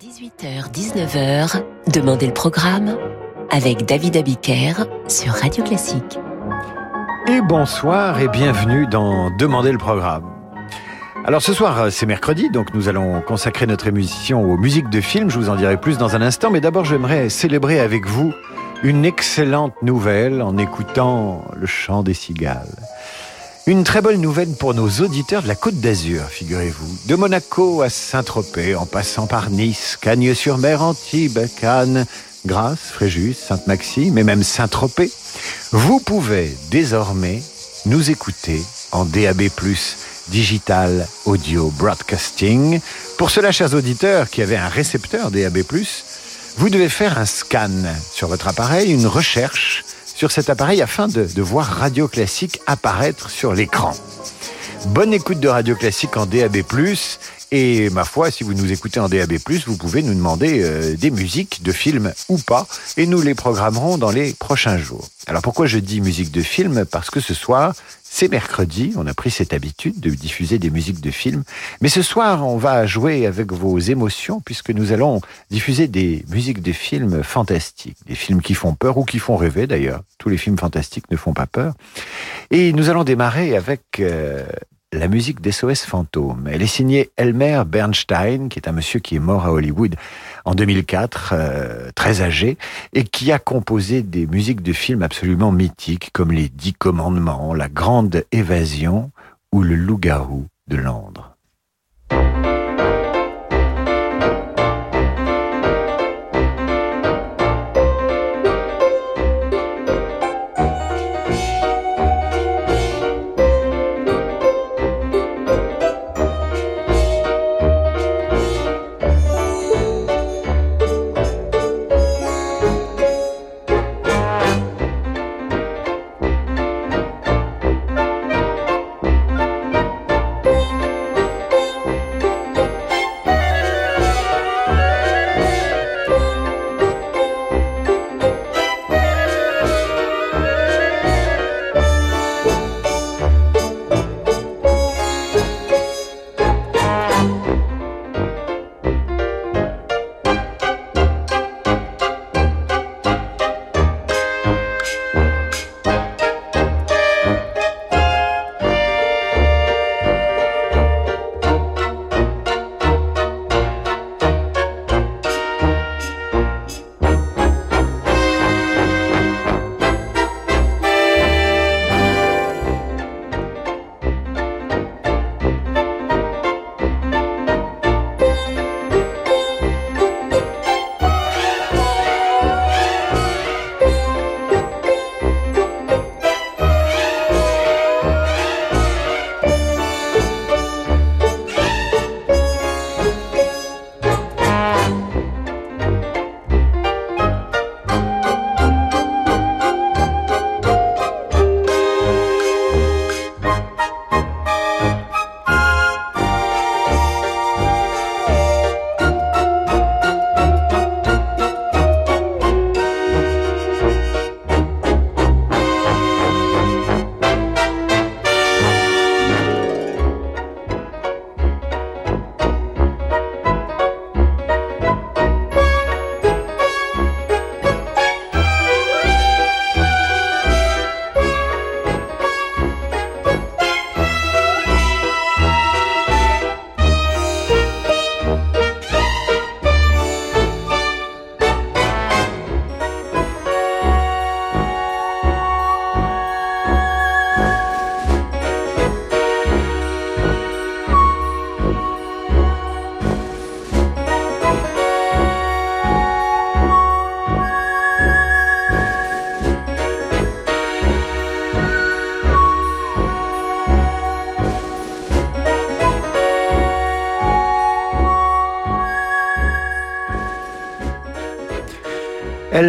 18h-19h, Demandez le programme avec David Abiker sur Radio Classique. Et bonsoir et bienvenue dans Demandez le programme. Alors ce soir, c'est mercredi, donc nous allons consacrer notre émission aux musiques de films. Je vous en dirai plus dans un instant, mais d'abord j'aimerais célébrer avec vous une excellente nouvelle en écoutant le chant des cigales. Une très bonne nouvelle pour nos auditeurs de la Côte d'Azur, figurez-vous. De Monaco à Saint-Tropez, en passant par Nice, Cagnes-sur-Mer, Antibes, Cannes, Grasse, Fréjus, Sainte-Maxime et même Saint-Tropez, vous pouvez désormais nous écouter en DAB+, Digital Audio Broadcasting. Pour cela, chers auditeurs qui avaient un récepteur DAB+, vous devez faire un scan sur votre appareil, une recherche sur cet appareil afin de, voir Radio Classique apparaître sur l'écran. Bonne écoute de Radio Classique en DAB+, et ma foi, si vous nous écoutez en DAB+, vous pouvez nous demander euh, des musiques de films ou pas, et nous les programmerons dans les prochains jours. Alors pourquoi je dis musique de film Parce que ce soir, c'est mercredi, on a pris cette habitude de diffuser des musiques de films, mais ce soir, on va jouer avec vos émotions puisque nous allons diffuser des musiques de films fantastiques, des films qui font peur ou qui font rêver d'ailleurs. Tous les films fantastiques ne font pas peur. Et nous allons démarrer avec euh, la musique d'SOS Fantôme. Elle est signée Elmer Bernstein, qui est un monsieur qui est mort à Hollywood en 2004, euh, très âgé, et qui a composé des musiques de films absolument mythiques comme Les Dix Commandements, La Grande Évasion ou Le Loup-garou de Londres.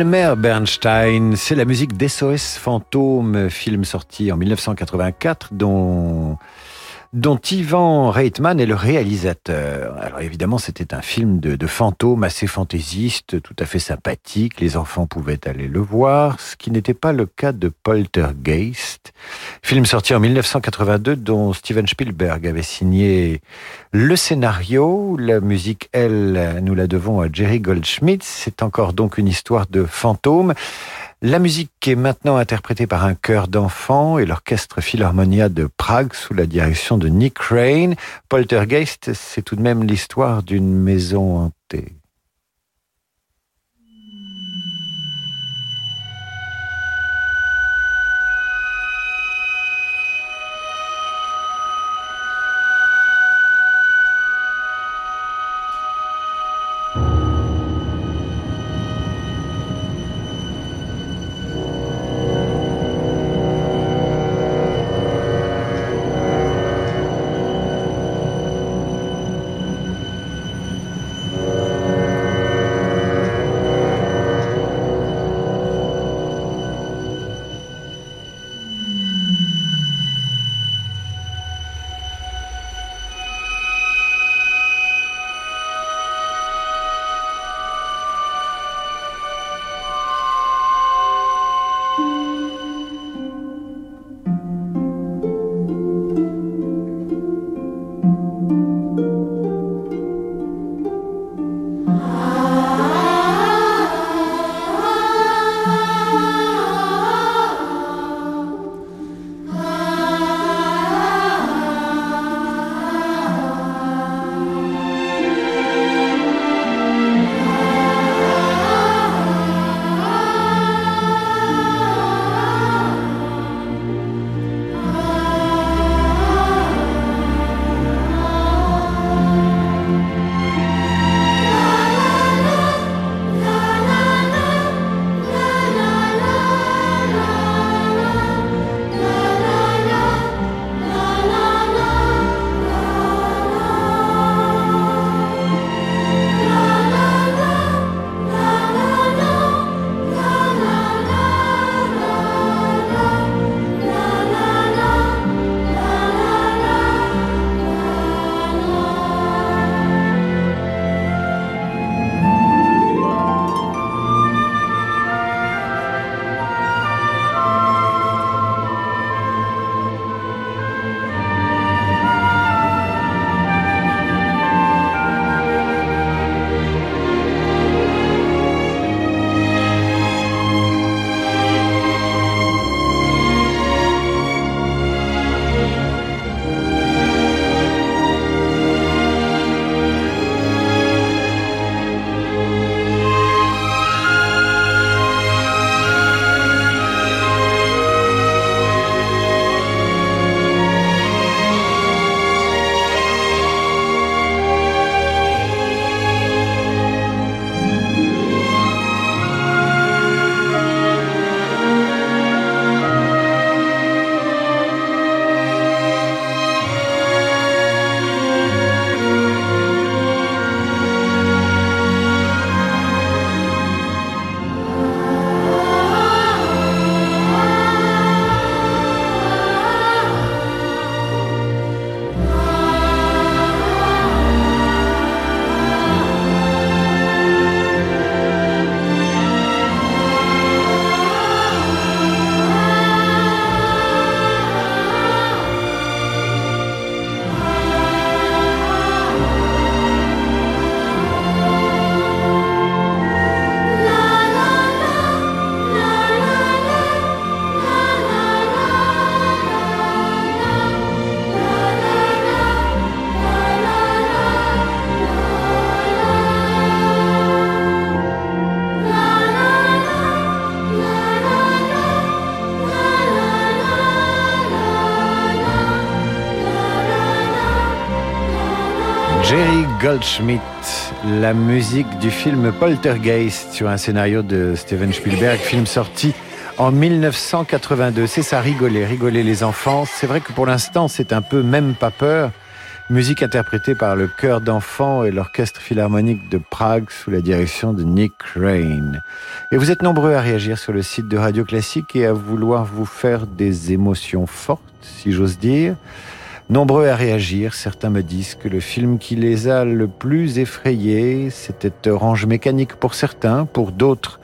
Elmer Bernstein, c'est la musique d'SOS Fantôme, film sorti en 1984 dont dont Ivan Reitman est le réalisateur. Alors évidemment, c'était un film de, fantômes assez fantaisiste, tout à fait sympathique. Les enfants pouvaient aller le voir, ce qui n'était pas le cas de Poltergeist, film sorti en 1982 dont Steven Spielberg avait signé le scénario. La musique, elle, nous la devons à Jerry Goldschmidt. C'est encore donc une histoire de fantômes. La musique est maintenant interprétée par un chœur d'enfants et l'orchestre Philharmonia de Prague sous la direction de Nick Crane. Poltergeist, c'est tout de même l'histoire d'une maison hantée. Goldschmidt, la musique du film Poltergeist sur un scénario de Steven Spielberg, film sorti en 1982. C'est ça, rigoler, rigoler les enfants. C'est vrai que pour l'instant, c'est un peu même pas peur. Musique interprétée par le chœur d'enfants et l'orchestre philharmonique de Prague sous la direction de Nick Crane. Et vous êtes nombreux à réagir sur le site de Radio Classique et à vouloir vous faire des émotions fortes, si j'ose dire. Nombreux à réagir, certains me disent que le film qui les a le plus effrayés, c'était Orange Mécanique pour certains, pour d'autres,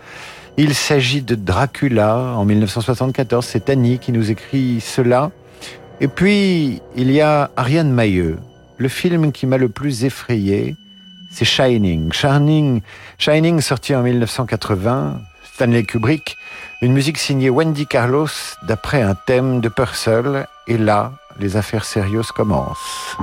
il s'agit de Dracula en 1974. C'est Annie qui nous écrit cela. Et puis, il y a Ariane Mailleux. Le film qui m'a le plus effrayé, c'est Shining. Shining, Shining sorti en 1980, Stanley Kubrick, une musique signée Wendy Carlos d'après un thème de Purcell. Et là, les affaires sérieuses commencent.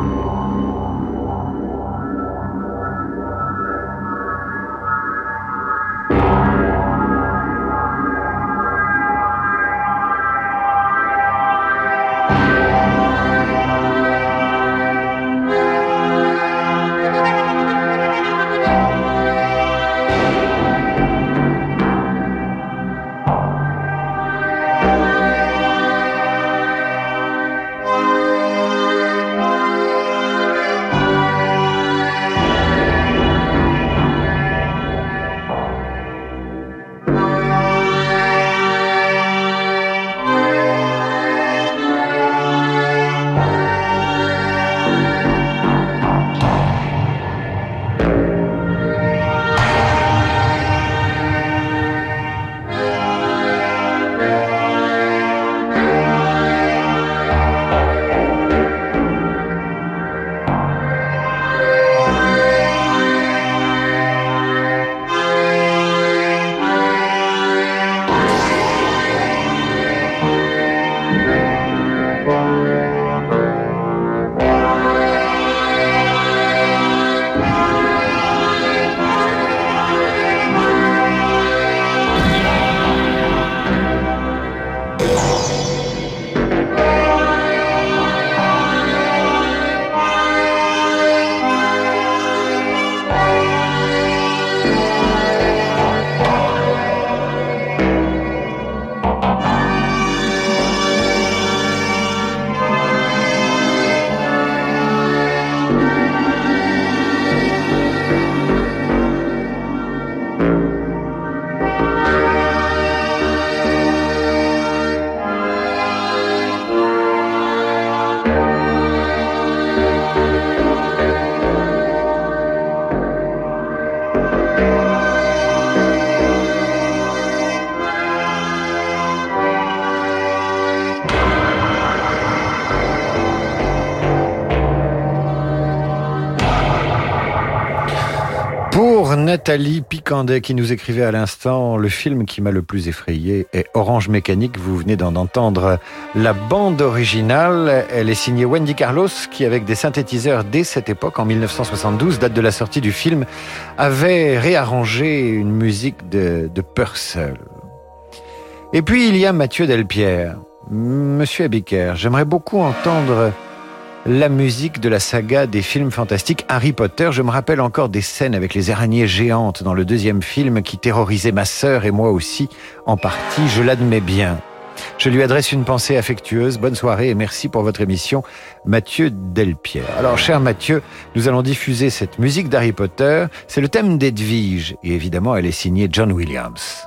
Nathalie Picandet qui nous écrivait à l'instant le film qui m'a le plus effrayé est Orange Mécanique. Vous venez d'en entendre la bande originale. Elle est signée Wendy Carlos qui, avec des synthétiseurs dès cette époque, en 1972, date de la sortie du film, avait réarrangé une musique de, Purcell. Et puis il y a Mathieu Delpierre. Monsieur Abiker, j'aimerais beaucoup entendre la musique de la saga des films fantastiques Harry Potter. Je me rappelle encore des scènes avec les araignées géantes dans le deuxième film qui terrorisaient ma sœur et moi aussi en partie, je l'admets bien. Je lui adresse une pensée affectueuse. Bonne soirée et merci pour votre émission, Mathieu Delpierre. Alors, cher Mathieu, nous allons diffuser cette musique d'Harry Potter. C'est le thème d'Edwige et évidemment, elle est signée John Williams.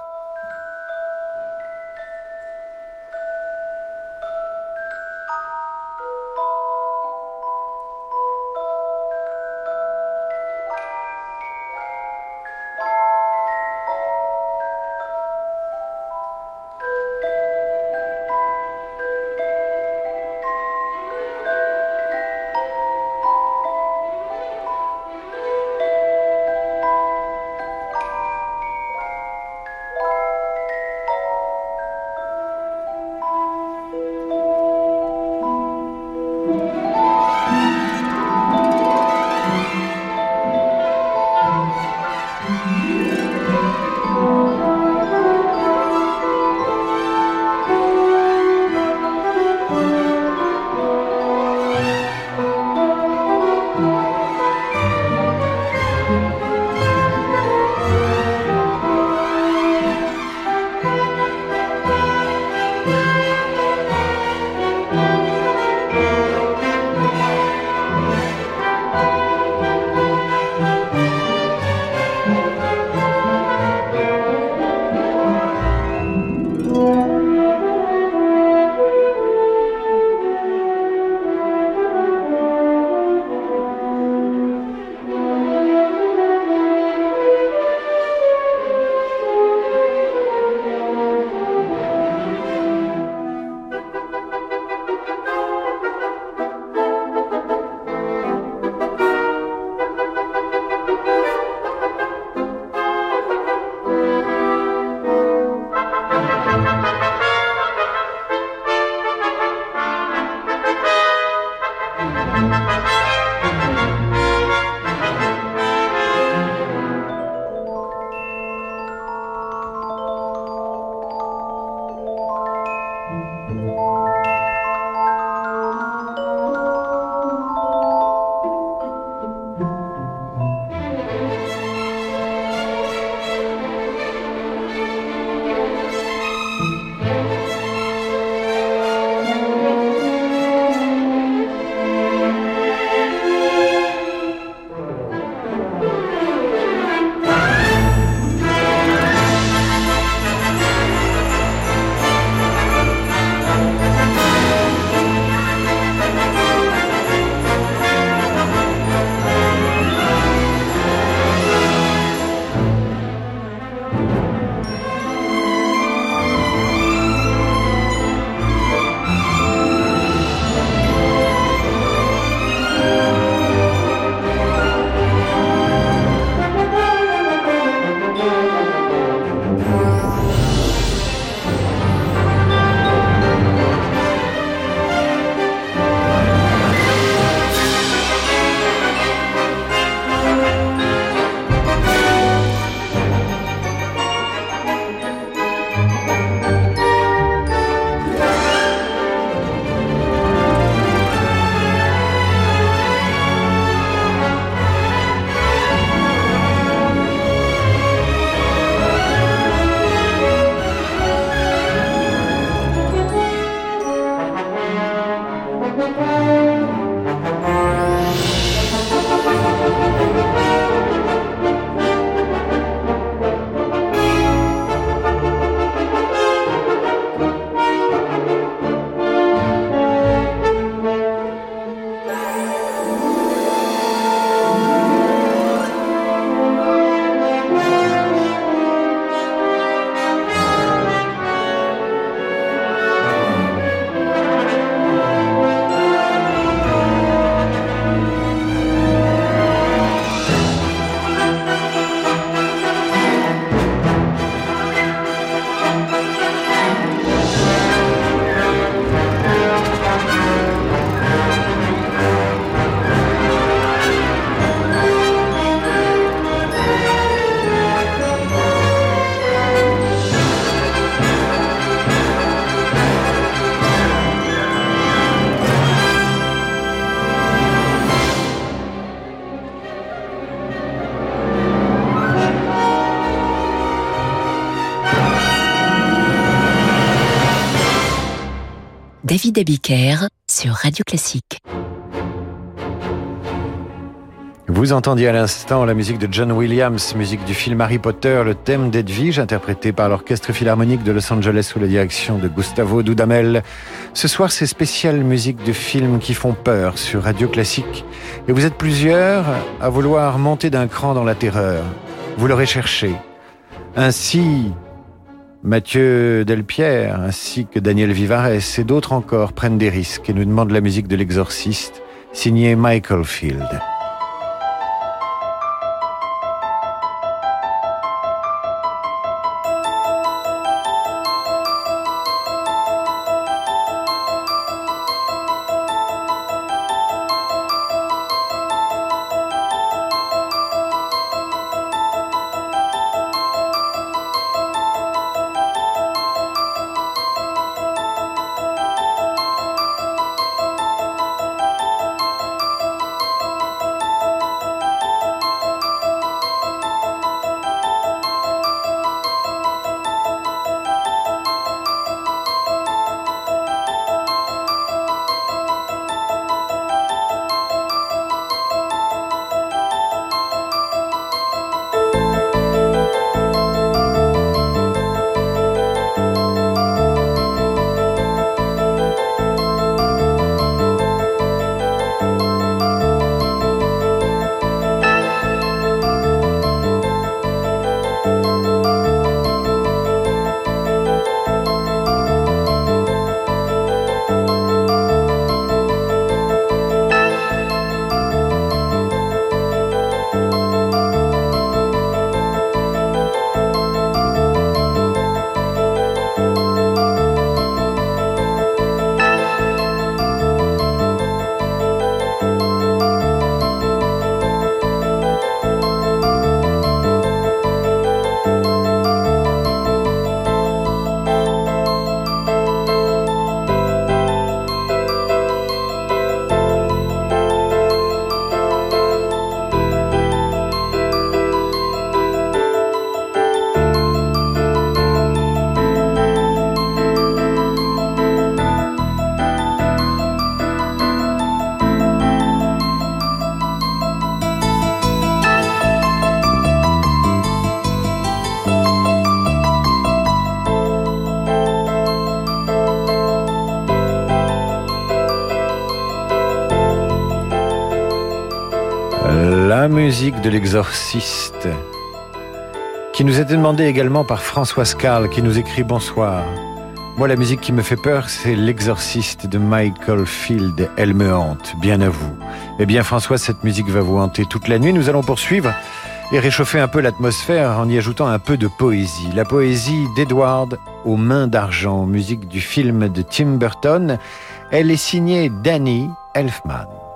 David Abiker sur Radio Classique. Vous entendiez à l'instant la musique de John Williams, musique du film Harry Potter, le thème d'Edwige, interprété par l'Orchestre Philharmonique de Los Angeles sous la direction de Gustavo Dudamel. Ce soir, c'est spécial musique de films qui font peur sur Radio Classique. Et vous êtes plusieurs à vouloir monter d'un cran dans la terreur. Vous l'aurez cherché. Ainsi, Mathieu Delpierre, ainsi que Daniel Vivares et d'autres encore prennent des risques et nous demandent la musique de l'exorciste, signée Michael Field. De l'exorciste, qui nous été demandée également par François Carl, qui nous écrit bonsoir. Moi, la musique qui me fait peur, c'est l'exorciste de Michael Field. Elle me hante, bien à vous. Eh bien, François, cette musique va vous hanter toute la nuit. Nous allons poursuivre et réchauffer un peu l'atmosphère en y ajoutant un peu de poésie. La poésie d'Edward aux mains d'argent, musique du film de Tim Burton. Elle est signée Danny Elfman.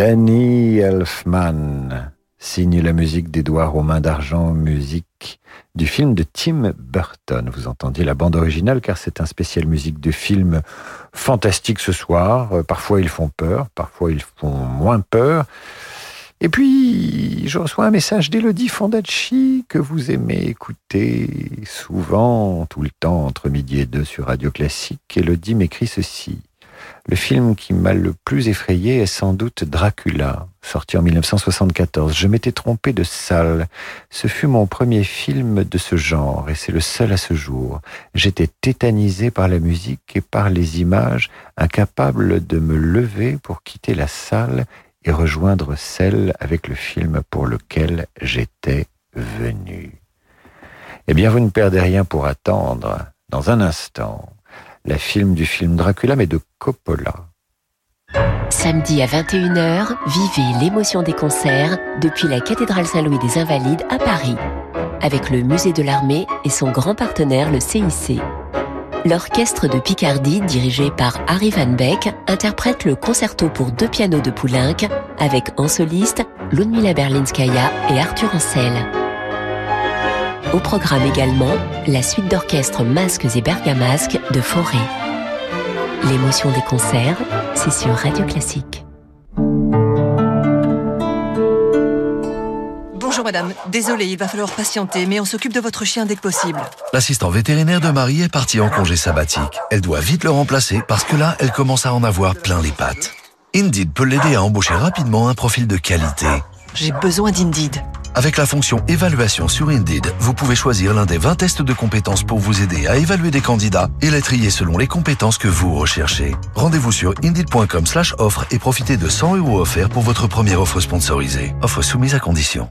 Danny Elfman signe la musique d'Édouard Romain d'Argent, musique du film de Tim Burton. Vous entendiez la bande originale car c'est un spécial musique de film fantastique ce soir. Euh, parfois ils font peur, parfois ils font moins peur. Et puis, je reçois un message d'Elodie Fondacci que vous aimez écouter souvent, tout le temps, entre midi et deux sur Radio Classique. Elodie m'écrit ceci. Le film qui m'a le plus effrayé est sans doute Dracula, sorti en 1974. Je m'étais trompé de salle. Ce fut mon premier film de ce genre et c'est le seul à ce jour. J'étais tétanisé par la musique et par les images, incapable de me lever pour quitter la salle et rejoindre celle avec le film pour lequel j'étais venu. Eh bien, vous ne perdez rien pour attendre. Dans un instant, la film du film Dracula, mais de Coppola. Samedi à 21h, vivez l'émotion des concerts depuis la cathédrale Saint-Louis des Invalides à Paris, avec le musée de l'armée et son grand partenaire, le CIC. L'orchestre de Picardie, dirigé par Harry Van Beck, interprète le concerto pour deux pianos de Poulenc avec en soliste Ludmila Berlinskaya et Arthur Ancel. Au programme également, la suite d'orchestre Masques et Bergamasques de Forêt. L'émotion des concerts, c'est sur Radio Classique. Bonjour madame, désolé, il va falloir patienter, mais on s'occupe de votre chien dès que possible. L'assistant vétérinaire de Marie est partie en congé sabbatique. Elle doit vite le remplacer parce que là, elle commence à en avoir plein les pattes. Indeed peut l'aider à embaucher rapidement un profil de qualité. J'ai besoin d'Indeed. Avec la fonction évaluation sur Indeed, vous pouvez choisir l'un des 20 tests de compétences pour vous aider à évaluer des candidats et les trier selon les compétences que vous recherchez. Rendez-vous sur indeed.com slash offre et profitez de 100 euros offerts pour votre première offre sponsorisée. Offre soumise à condition.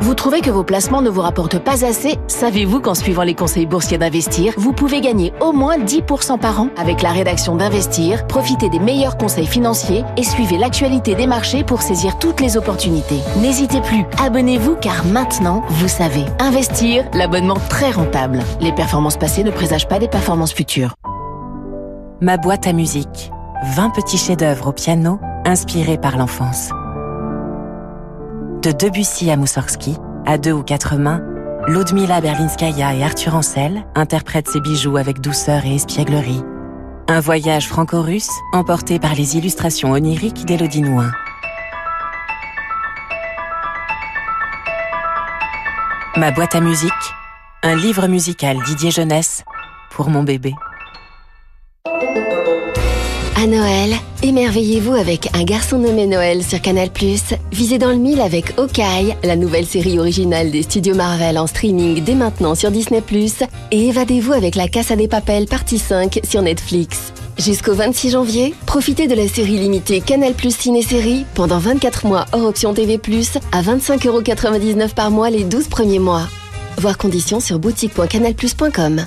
Vous trouvez que vos placements ne vous rapportent pas assez Savez-vous qu'en suivant les conseils boursiers d'Investir, vous pouvez gagner au moins 10% par an avec la rédaction d'Investir, profitez des meilleurs conseils financiers et suivez l'actualité des marchés pour saisir toutes les opportunités. N'hésitez plus, abonnez-vous car maintenant, vous savez. Investir, l'abonnement très rentable. Les performances passées ne présagent pas des performances futures. Ma boîte à musique. 20 petits chefs-d'œuvre au piano inspirés par l'enfance. De Debussy à Moussorgsky, à deux ou quatre mains, Ludmila Berlinskaya et Arthur Ancel interprètent ces bijoux avec douceur et espièglerie. Un voyage franco-russe emporté par les illustrations oniriques d'Élodie. Ma boîte à musique, un livre musical Didier Jeunesse pour mon bébé. À Noël, émerveillez-vous avec Un garçon nommé Noël sur Canal+. Visez dans le mille avec Okai, la nouvelle série originale des studios Marvel en streaming dès maintenant sur Disney+. Et évadez-vous avec La Casa des Papels partie 5 sur Netflix. Jusqu'au 26 janvier, profitez de la série limitée Canal Ciné-Série pendant 24 mois hors option TV+, à 25,99€ par mois les 12 premiers mois. Voir conditions sur boutique.canalplus.com.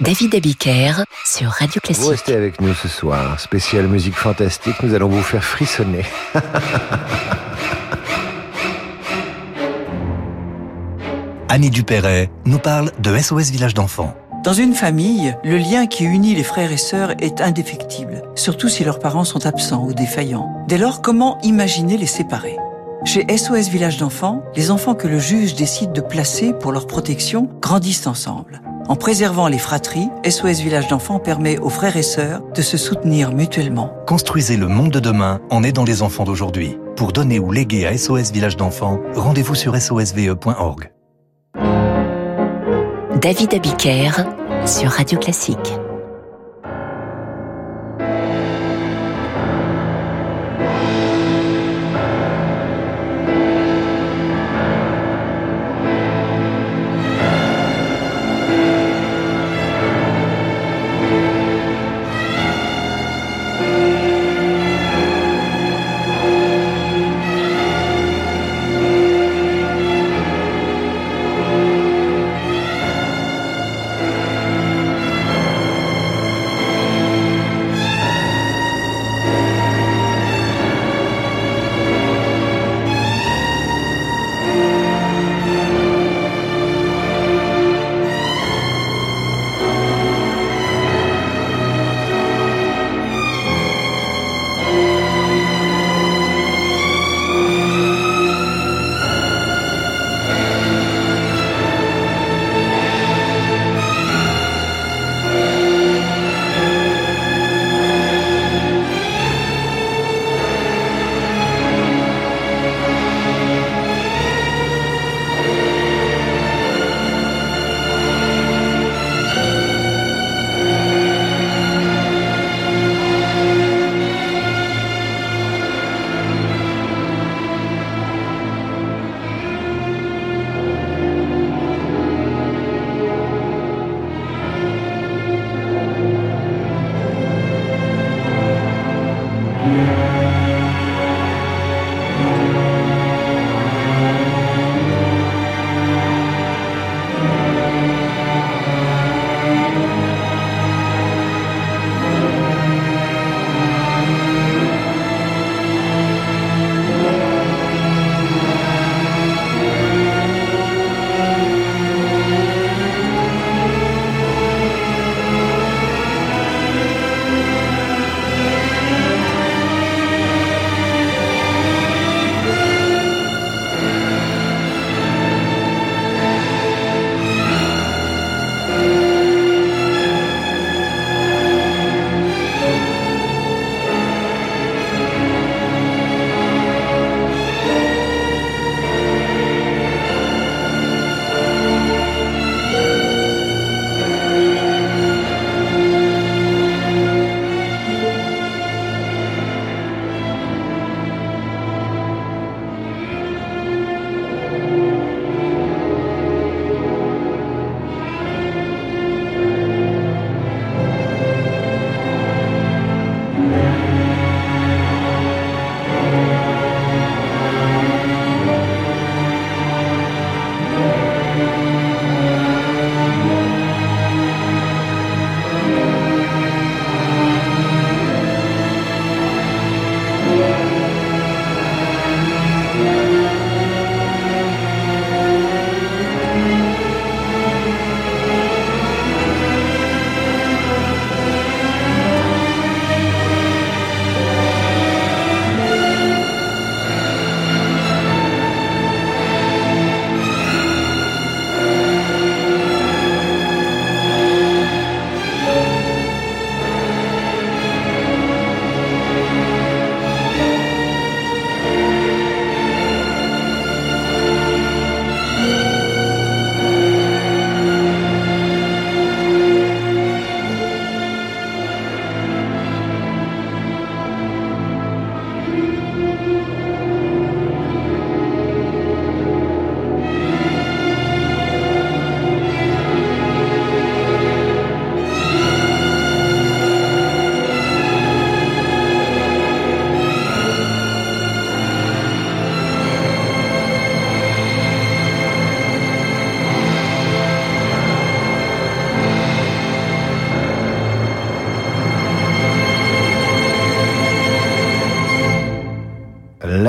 David Abiker sur Radio Classique. Vous restez avec nous ce soir. Spécial musique fantastique, nous allons vous faire frissonner. Annie Dupéret nous parle de SOS Village d'enfants. Dans une famille, le lien qui unit les frères et sœurs est indéfectible, surtout si leurs parents sont absents ou défaillants. Dès lors, comment imaginer les séparer? Chez SOS Village d'enfants, les enfants que le juge décide de placer pour leur protection grandissent ensemble. En préservant les fratries, SOS Village d'enfants permet aux frères et sœurs de se soutenir mutuellement. Construisez le monde de demain en aidant les enfants d'aujourd'hui. Pour donner ou léguer à SOS Village d'enfants, rendez-vous sur sosve.org. David Abiker sur Radio Classique.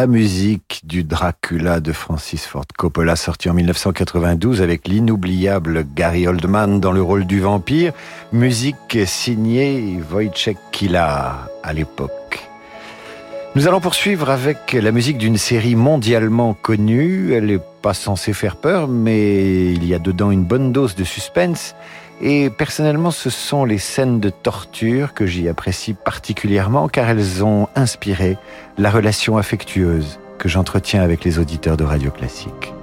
La musique du Dracula de Francis Ford Coppola, sorti en 1992 avec l'inoubliable Gary Oldman dans le rôle du vampire, musique signée Wojciech Kila à l'époque. Nous allons poursuivre avec la musique d'une série mondialement connue. Elle n'est pas censée faire peur, mais il y a dedans une bonne dose de suspense. Et personnellement, ce sont les scènes de torture que j'y apprécie particulièrement car elles ont inspiré la relation affectueuse que j'entretiens avec les auditeurs de Radio Classique.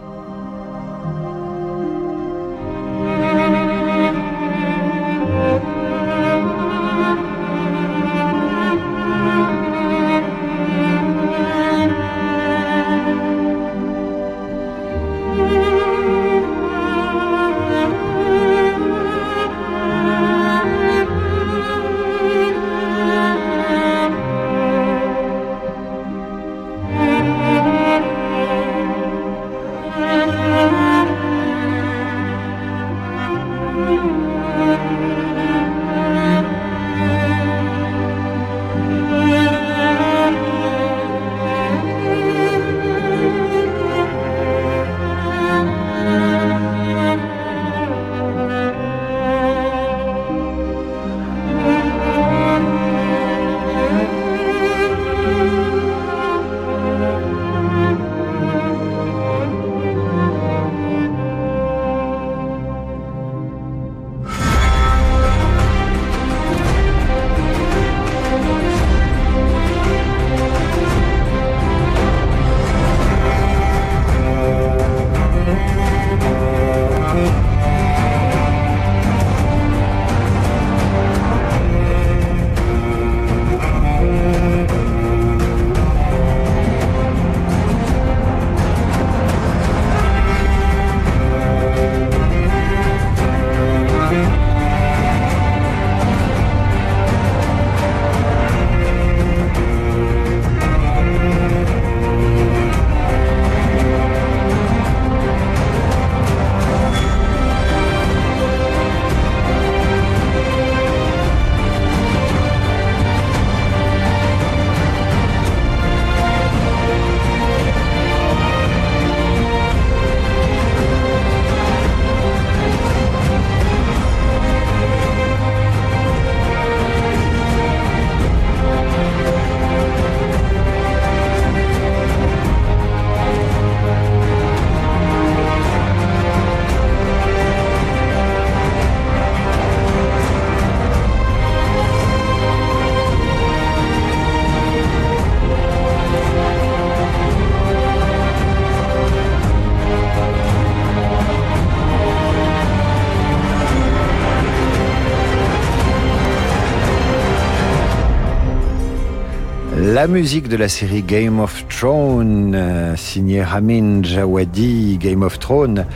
La musique de la série Game of Thrones, euh, signée Ramin Djawadi, Game of Thrones,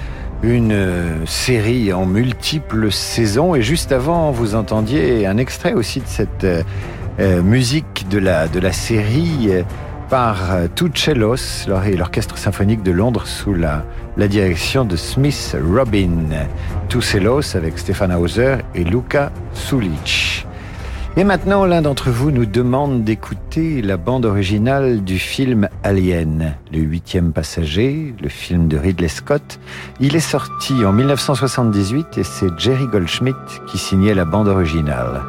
une euh, série en multiples saisons. Et juste avant, vous entendiez un extrait aussi de cette euh, musique de la, de la série par Tuchelos, l'orchestre symphonique de Londres sous la, la direction de Smith Robin. Tuchelos avec Stefan Hauser et Luca Sulic. Et maintenant, l'un d'entre vous nous demande d'écouter la bande originale du film Alien, le huitième passager, le film de Ridley Scott. Il est sorti en 1978 et c'est Jerry Goldschmidt qui signait la bande originale.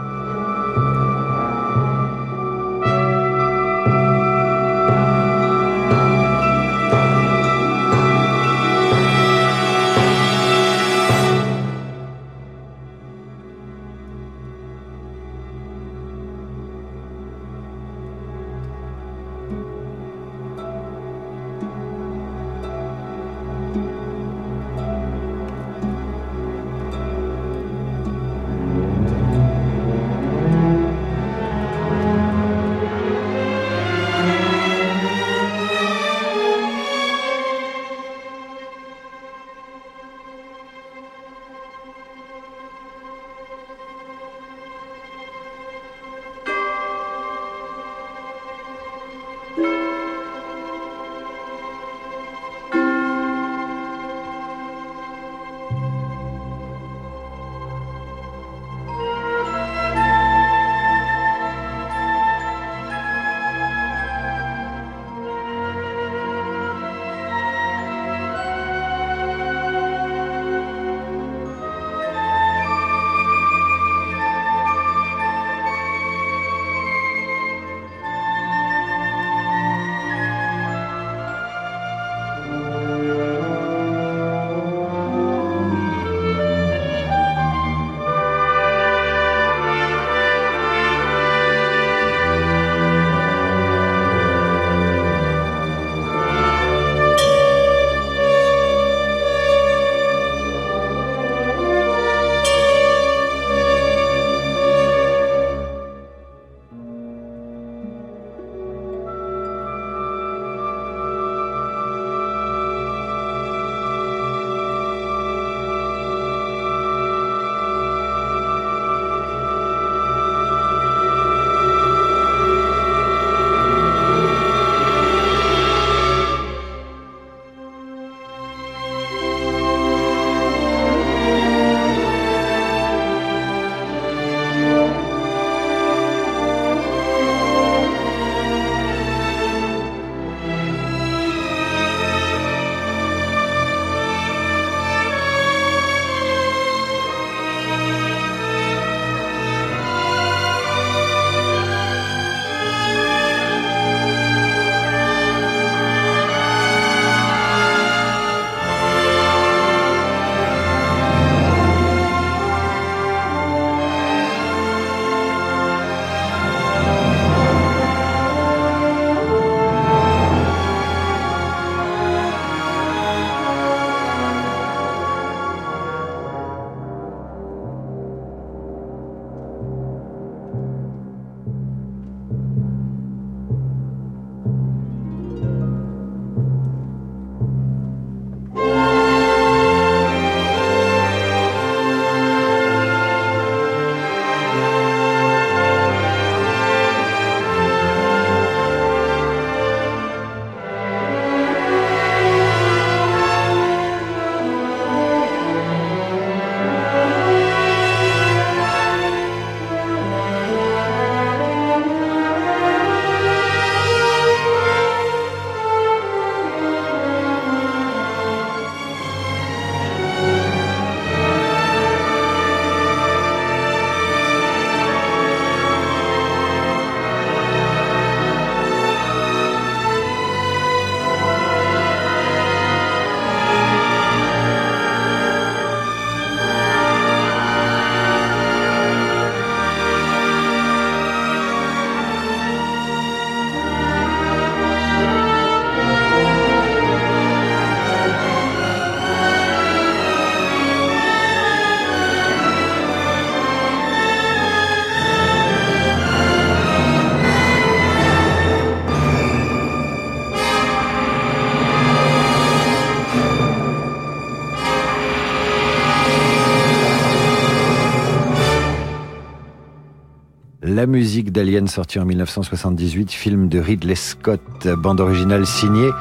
La musique d'Alien sorti en 1978, film de Ridley Scott, bande originale signée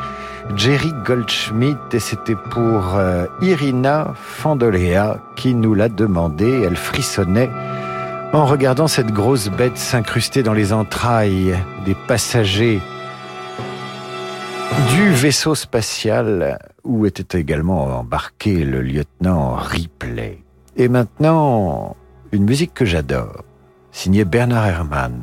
Jerry Goldschmidt et c'était pour euh, Irina Fandolea qui nous l'a demandé. Elle frissonnait en regardant cette grosse bête s'incruster dans les entrailles des passagers du vaisseau spatial où était également embarqué le lieutenant Ripley. Et maintenant, une musique que j'adore, signée Bernard Herrmann.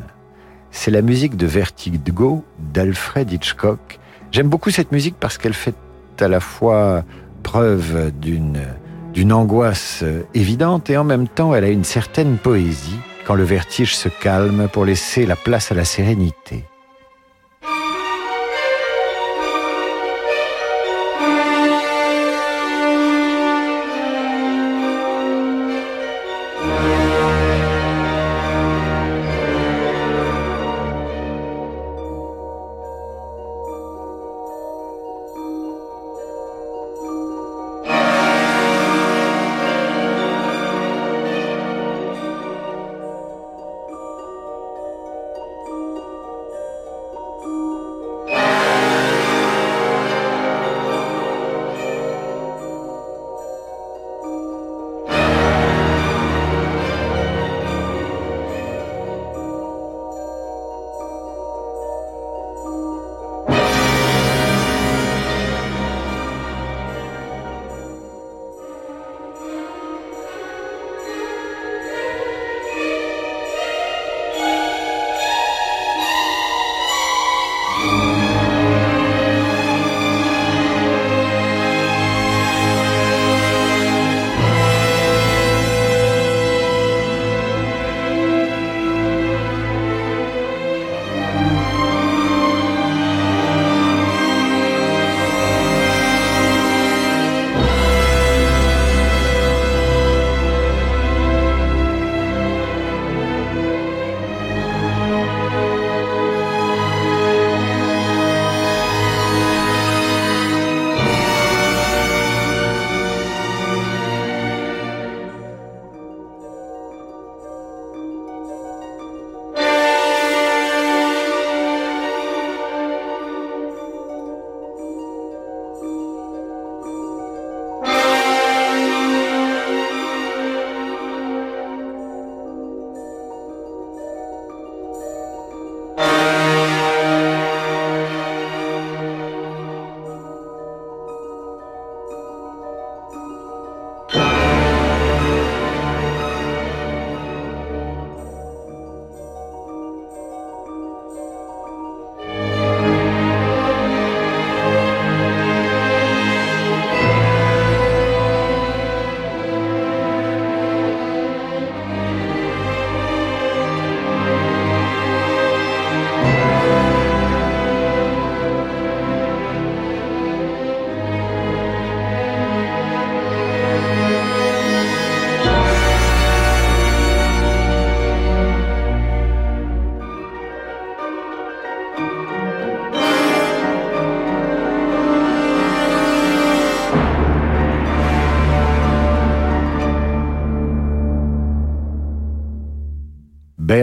C'est la musique de Vertigo d'Alfred Hitchcock. J'aime beaucoup cette musique parce qu'elle fait à la fois preuve d'une d'une angoisse évidente et en même temps elle a une certaine poésie quand le vertige se calme pour laisser la place à la sérénité.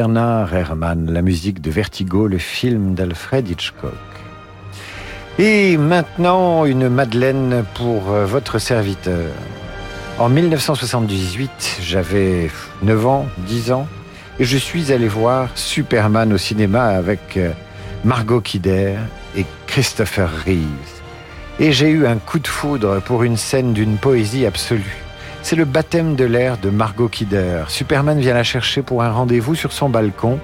Bernard Herrmann, la musique de Vertigo, le film d'Alfred Hitchcock. Et maintenant, une Madeleine pour euh, votre serviteur. En 1978, j'avais 9 ans, 10 ans, et je suis allé voir Superman au cinéma avec euh, Margot Kidder et Christopher Reeves. Et j'ai eu un coup de foudre pour une scène d'une poésie absolue. C'est le baptême de l'air de Margot Kidder. Superman vient la chercher pour un rendez-vous sur son balcon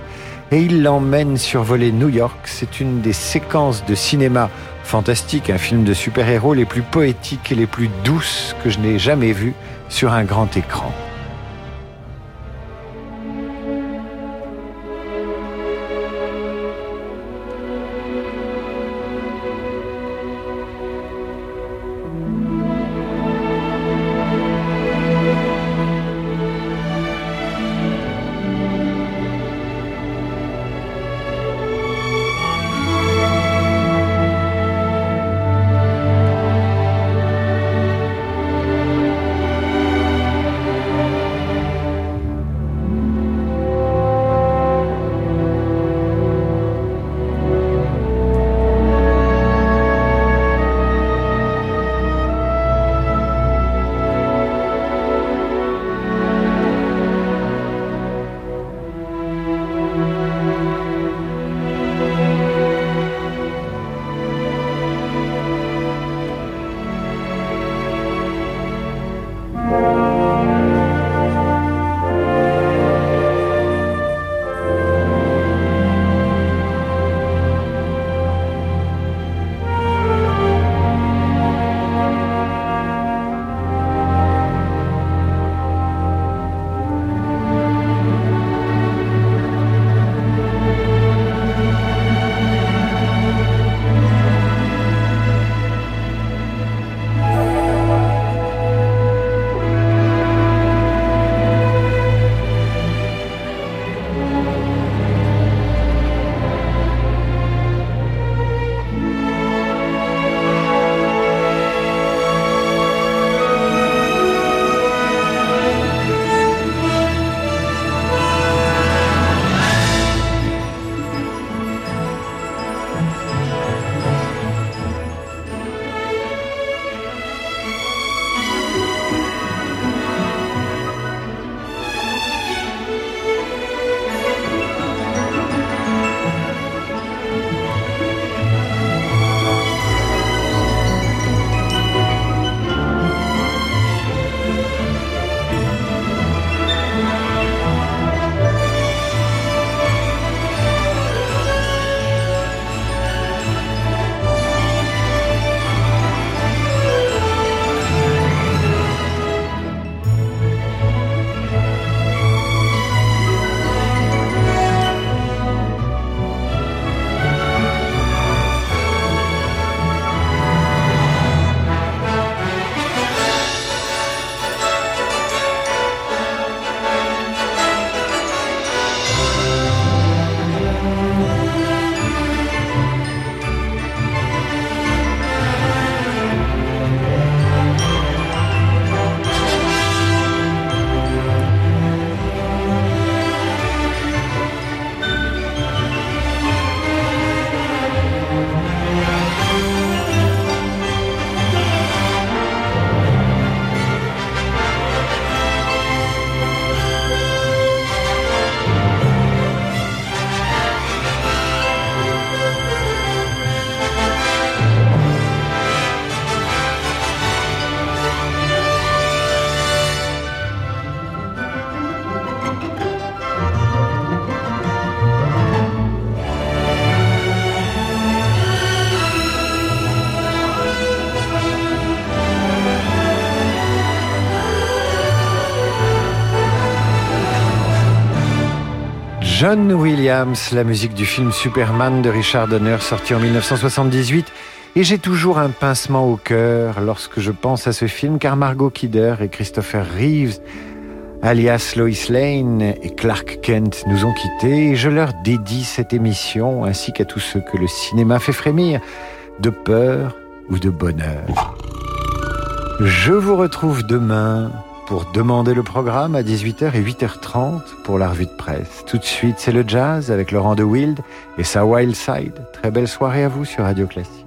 et il l'emmène survoler New York. C'est une des séquences de cinéma fantastique, un film de super-héros les plus poétiques et les plus douces que je n'ai jamais vues sur un grand écran. John Williams, la musique du film Superman de Richard Donner sorti en 1978. Et j'ai toujours un pincement au cœur lorsque je pense à ce film car Margot Kidder et Christopher Reeves, alias Lois Lane et Clark Kent nous ont quittés et je leur dédie cette émission ainsi qu'à tous ceux que le cinéma fait frémir de peur ou de bonheur. Je vous retrouve demain pour demander le programme à 18h et 8h30 pour la revue de presse. Tout de suite, c'est le jazz avec Laurent de Wild et sa Wild Side. Très belle soirée à vous sur Radio Classique.